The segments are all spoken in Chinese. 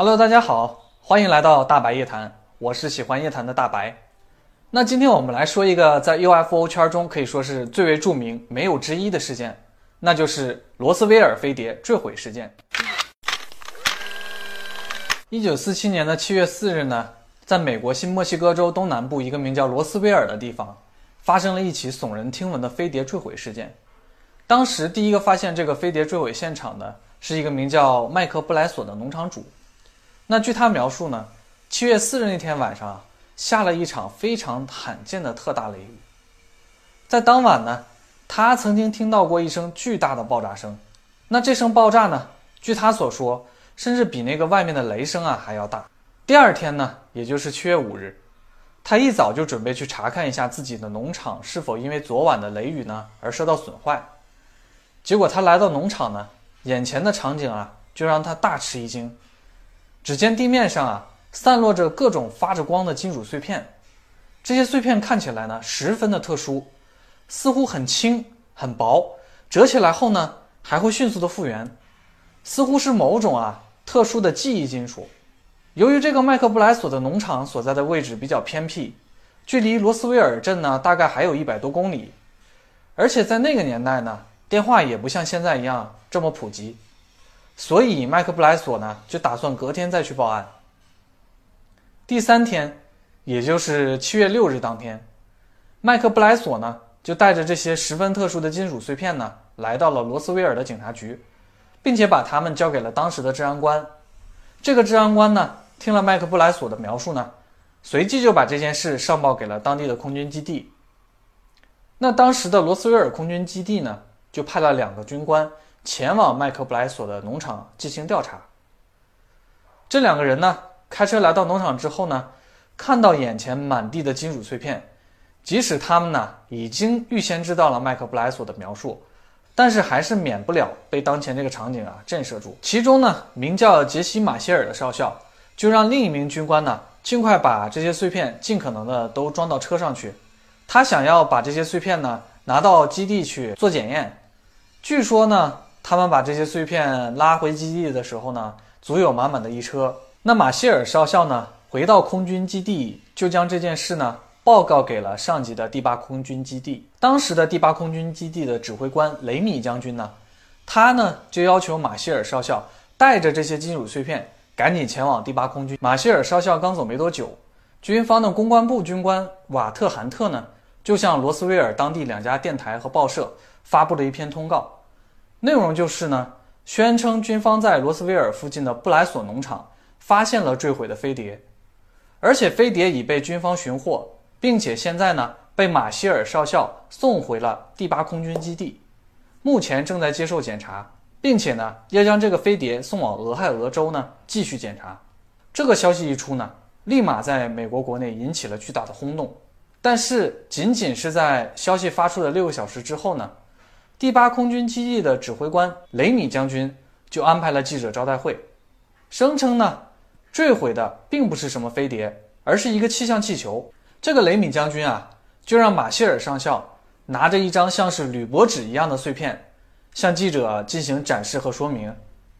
Hello，大家好，欢迎来到大白夜谈，我是喜欢夜谈的大白。那今天我们来说一个在 UFO 圈中可以说是最为著名、没有之一的事件，那就是罗斯威尔飞碟坠毁事件。一九四七年的七月四日呢，在美国新墨西哥州东南部一个名叫罗斯威尔的地方，发生了一起耸人听闻的飞碟坠毁事件。当时第一个发现这个飞碟坠毁现场的是一个名叫麦克布莱索的农场主。那据他描述呢，七月四日那天晚上下了一场非常罕见的特大雷雨。在当晚呢，他曾经听到过一声巨大的爆炸声。那这声爆炸呢，据他所说，甚至比那个外面的雷声啊还要大。第二天呢，也就是七月五日，他一早就准备去查看一下自己的农场是否因为昨晚的雷雨呢而受到损坏。结果他来到农场呢，眼前的场景啊，就让他大吃一惊。只见地面上啊，散落着各种发着光的金属碎片，这些碎片看起来呢，十分的特殊，似乎很轻很薄，折起来后呢，还会迅速的复原，似乎是某种啊特殊的记忆金属。由于这个麦克布莱索的农场所在的位置比较偏僻，距离罗斯威尔镇呢，大概还有一百多公里，而且在那个年代呢。电话也不像现在一样这么普及，所以麦克布莱索呢就打算隔天再去报案。第三天，也就是七月六日当天，麦克布莱索呢就带着这些十分特殊的金属碎片呢来到了罗斯威尔的警察局，并且把他们交给了当时的治安官。这个治安官呢听了麦克布莱索的描述呢，随即就把这件事上报给了当地的空军基地。那当时的罗斯威尔空军基地呢？就派了两个军官前往麦克布莱索的农场进行调查。这两个人呢，开车来到农场之后呢，看到眼前满地的金属碎片，即使他们呢已经预先知道了麦克布莱索的描述，但是还是免不了被当前这个场景啊震慑住。其中呢，名叫杰西·马歇尔的少校就让另一名军官呢尽快把这些碎片尽可能的都装到车上去，他想要把这些碎片呢拿到基地去做检验。据说呢，他们把这些碎片拉回基地的时候呢，足有满满的一车。那马歇尔少校呢，回到空军基地，就将这件事呢报告给了上级的第八空军基地。当时的第八空军基地的指挥官雷米将军呢，他呢就要求马歇尔少校带着这些金属碎片赶紧前往第八空军。马歇尔少校刚走没多久，军方的公关部军官瓦特韩特呢，就向罗斯威尔当地两家电台和报社。发布了一篇通告，内容就是呢，宣称军方在罗斯威尔附近的布莱索农场发现了坠毁的飞碟，而且飞碟已被军方寻获，并且现在呢被马歇尔少校送回了第八空军基地，目前正在接受检查，并且呢要将这个飞碟送往俄亥俄州呢继续检查。这个消息一出呢，立马在美国国内引起了巨大的轰动，但是仅仅是在消息发出的六个小时之后呢。第八空军基地的指挥官雷米将军就安排了记者招待会，声称呢，坠毁的并不是什么飞碟，而是一个气象气球。这个雷米将军啊，就让马歇尔上校拿着一张像是铝箔纸一样的碎片，向记者进行展示和说明，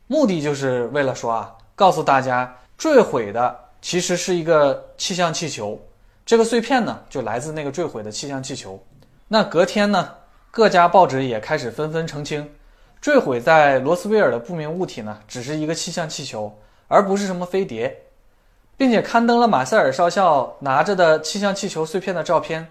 目的就是为了说啊，告诉大家坠毁的其实是一个气象气球，这个碎片呢，就来自那个坠毁的气象气球。那隔天呢？各家报纸也开始纷纷澄清，坠毁在罗斯威尔的不明物体呢，只是一个气象气球，而不是什么飞碟，并且刊登了马塞尔少校拿着的气象气球碎片的照片。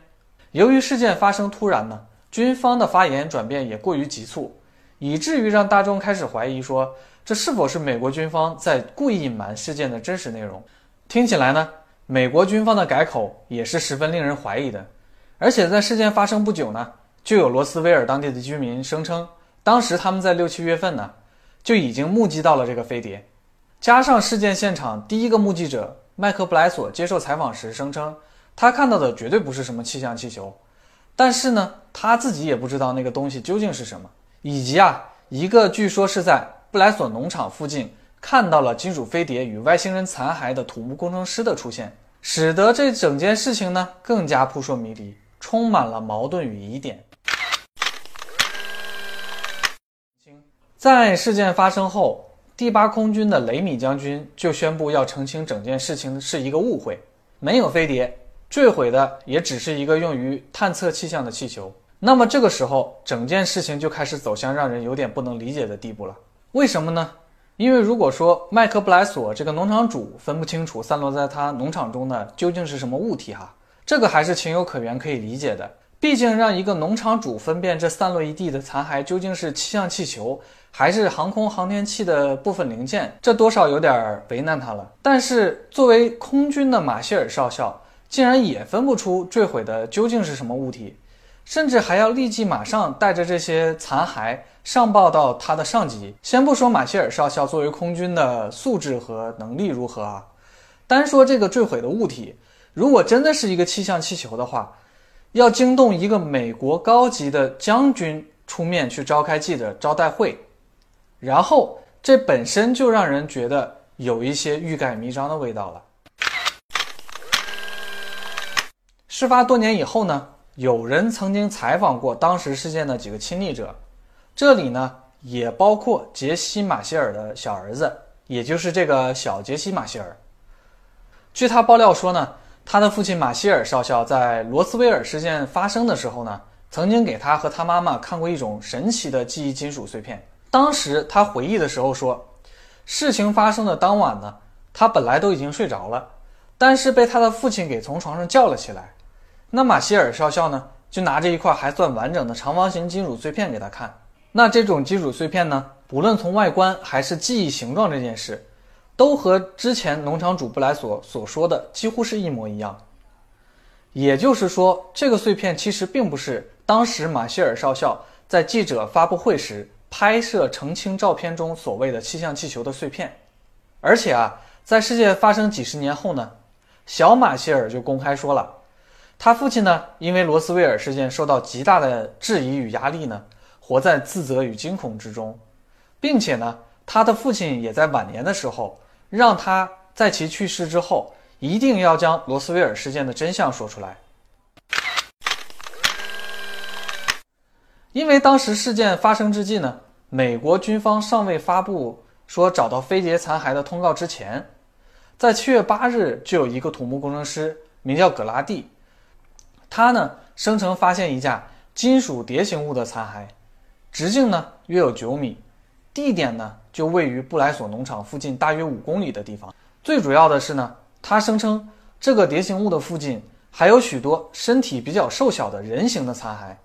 由于事件发生突然呢，军方的发言转变也过于急促，以至于让大众开始怀疑说，这是否是美国军方在故意隐瞒事件的真实内容？听起来呢，美国军方的改口也是十分令人怀疑的。而且在事件发生不久呢。就有罗斯威尔当地的居民声称，当时他们在六七月份呢，就已经目击到了这个飞碟。加上事件现场第一个目击者麦克布莱索接受采访时声称，他看到的绝对不是什么气象气球，但是呢，他自己也不知道那个东西究竟是什么，以及啊，一个据说是在布莱索农场附近看到了金属飞碟与外星人残骸的土木工程师的出现，使得这整件事情呢更加扑朔迷离，充满了矛盾与疑点。在事件发生后，第八空军的雷米将军就宣布要澄清整件事情是一个误会，没有飞碟，坠毁的也只是一个用于探测气象的气球。那么这个时候，整件事情就开始走向让人有点不能理解的地步了。为什么呢？因为如果说麦克布莱索这个农场主分不清楚散落在他农场中的究竟是什么物体，哈，这个还是情有可原，可以理解的。毕竟让一个农场主分辨这散落一地的残骸究竟是气象气球还是航空航天器的部分零件，这多少有点为难他了。但是作为空军的马歇尔少校，竟然也分不出坠毁的究竟是什么物体。甚至还要立即马上带着这些残骸上报到他的上级。先不说马歇尔少校作为空军的素质和能力如何啊，单说这个坠毁的物体，如果真的是一个气象气球的话，要惊动一个美国高级的将军出面去召开记者招待会，然后这本身就让人觉得有一些欲盖弥彰的味道了。事发多年以后呢？有人曾经采访过当时事件的几个亲历者，这里呢也包括杰西·马歇尔的小儿子，也就是这个小杰西·马歇尔。据他爆料说呢，他的父亲马歇尔少校在罗斯威尔事件发生的时候呢，曾经给他和他妈妈看过一种神奇的记忆金属碎片。当时他回忆的时候说，事情发生的当晚呢，他本来都已经睡着了，但是被他的父亲给从床上叫了起来。那马歇尔少校呢，就拿着一块还算完整的长方形金属碎片给他看。那这种金属碎片呢，不论从外观还是记忆形状这件事，都和之前农场主布莱索所说的几乎是一模一样。也就是说，这个碎片其实并不是当时马歇尔少校在记者发布会时拍摄澄清照片中所谓的气象气球的碎片。而且啊，在事件发生几十年后呢，小马歇尔就公开说了。他父亲呢，因为罗斯威尔事件受到极大的质疑与压力呢，活在自责与惊恐之中，并且呢，他的父亲也在晚年的时候，让他在其去世之后，一定要将罗斯威尔事件的真相说出来。因为当时事件发生之际呢，美国军方尚未发布说找到飞碟残骸的通告之前，在七月八日就有一个土木工程师名叫葛拉蒂。他呢声称发现一架金属蝶形物的残骸，直径呢约有九米，地点呢就位于布莱索农场附近大约五公里的地方。最主要的是呢，他声称这个蝶形物的附近还有许多身体比较瘦小的人形的残骸，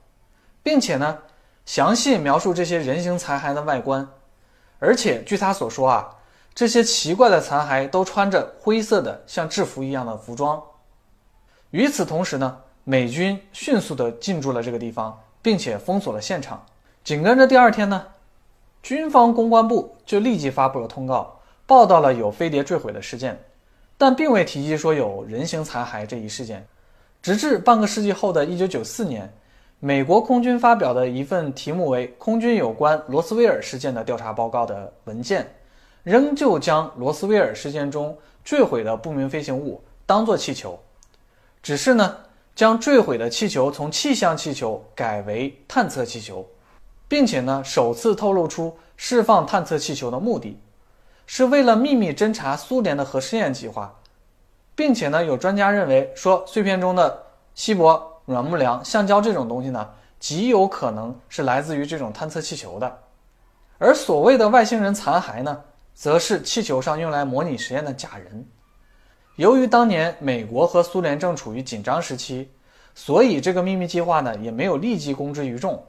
并且呢详细描述这些人形残骸的外观。而且据他所说啊，这些奇怪的残骸都穿着灰色的像制服一样的服装。与此同时呢。美军迅速地进驻了这个地方，并且封锁了现场。紧跟着第二天呢，军方公关部就立即发布了通告，报道了有飞碟坠毁的事件，但并未提及说有人形残骸这一事件。直至半个世纪后的一九九四年，美国空军发表的一份题目为《空军有关罗斯威尔事件的调查报告》的文件，仍旧将罗斯威尔事件中坠毁的不明飞行物当作气球，只是呢。将坠毁的气球从气象气球改为探测气球，并且呢，首次透露出释放探测气球的目的，是为了秘密侦查苏联的核试验计划，并且呢，有专家认为说，碎片中的锡箔、软木梁、橡胶这种东西呢，极有可能是来自于这种探测气球的，而所谓的外星人残骸呢，则是气球上用来模拟实验的假人。由于当年美国和苏联正处于紧张时期，所以这个秘密计划呢也没有立即公之于众。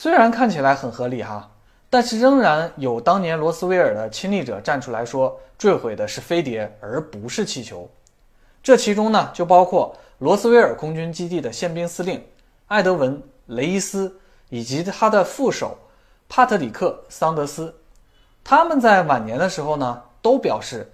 虽然看起来很合理哈，但是仍然有当年罗斯威尔的亲历者站出来说，坠毁的是飞碟而不是气球。这其中呢就包括罗斯威尔空军基地的宪兵司令艾德文·雷伊斯以及他的副手帕特里克·桑德斯。他们在晚年的时候呢都表示。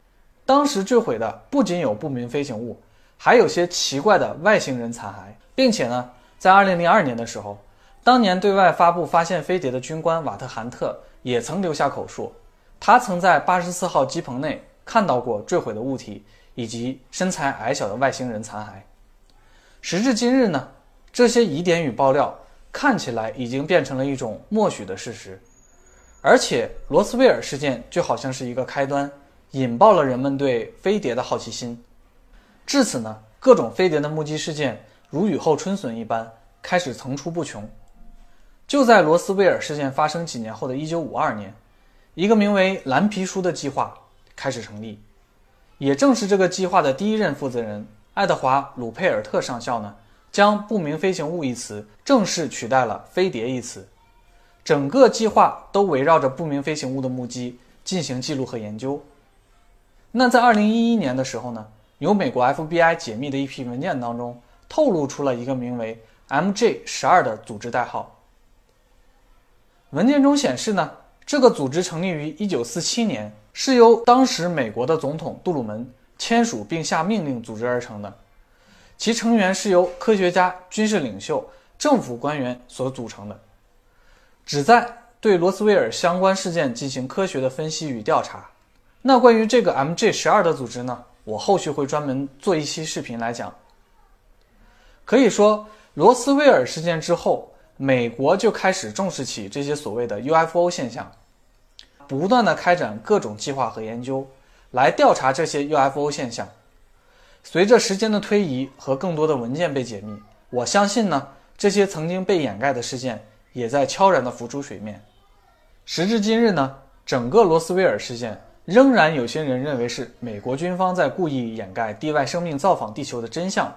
当时坠毁的不仅有不明飞行物，还有些奇怪的外星人残骸，并且呢，在2002年的时候，当年对外发布发现飞碟的军官瓦特韩特也曾留下口述，他曾在84号机棚内看到过坠毁的物体以及身材矮小的外星人残骸。时至今日呢，这些疑点与爆料看起来已经变成了一种默许的事实，而且罗斯威尔事件就好像是一个开端，引爆了人们对飞碟的好奇心。至此呢，各种飞碟的目击事件如雨后春笋一般开始层出不穷。就在罗斯威尔事件发生几年后的1952年，一个名为“蓝皮书”的计划开始成立。也正是这个计划的第一任负责人爱德华·鲁佩尔特上校呢，将“不明飞行物”一词正式取代了“飞碟”一词。整个计划都围绕着不明飞行物的目击进行记录和研究。那在2011年的时候呢，由美国 FBI 解密的一批文件当中，透露出了一个名为 MJ12 的组织代号。文件中显示呢，这个组织成立于1947年，是由当时美国的总统杜鲁门签署并下命令组织而成的。其成员是由科学家、军事领袖、政府官员所组成的，旨在对罗斯威尔相关事件进行科学的分析与调查。那关于这个 MJ12 的组织呢，我后续会专门做一期视频来讲。可以说，罗斯威尔事件之后。美国就开始重视起这些所谓的 UFO 现象，不断的开展各种计划和研究，来调查这些 UFO 现象。随着时间的推移和更多的文件被解密，我相信呢，这些曾经被掩盖的事件也在悄然的浮出水面。时至今日呢，整个罗斯威尔事件仍然有些人认为是美国军方在故意掩盖地外生命造访地球的真相，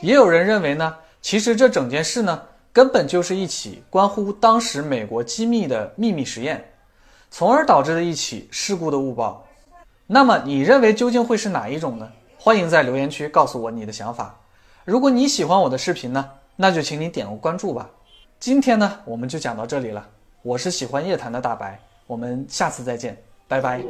也有人认为呢，其实这整件事呢。根本就是一起关乎当时美国机密的秘密实验，从而导致的一起事故的误报。那么你认为究竟会是哪一种呢？欢迎在留言区告诉我你的想法。如果你喜欢我的视频呢，那就请你点个关注吧。今天呢，我们就讲到这里了。我是喜欢夜谈的大白，我们下次再见，拜拜。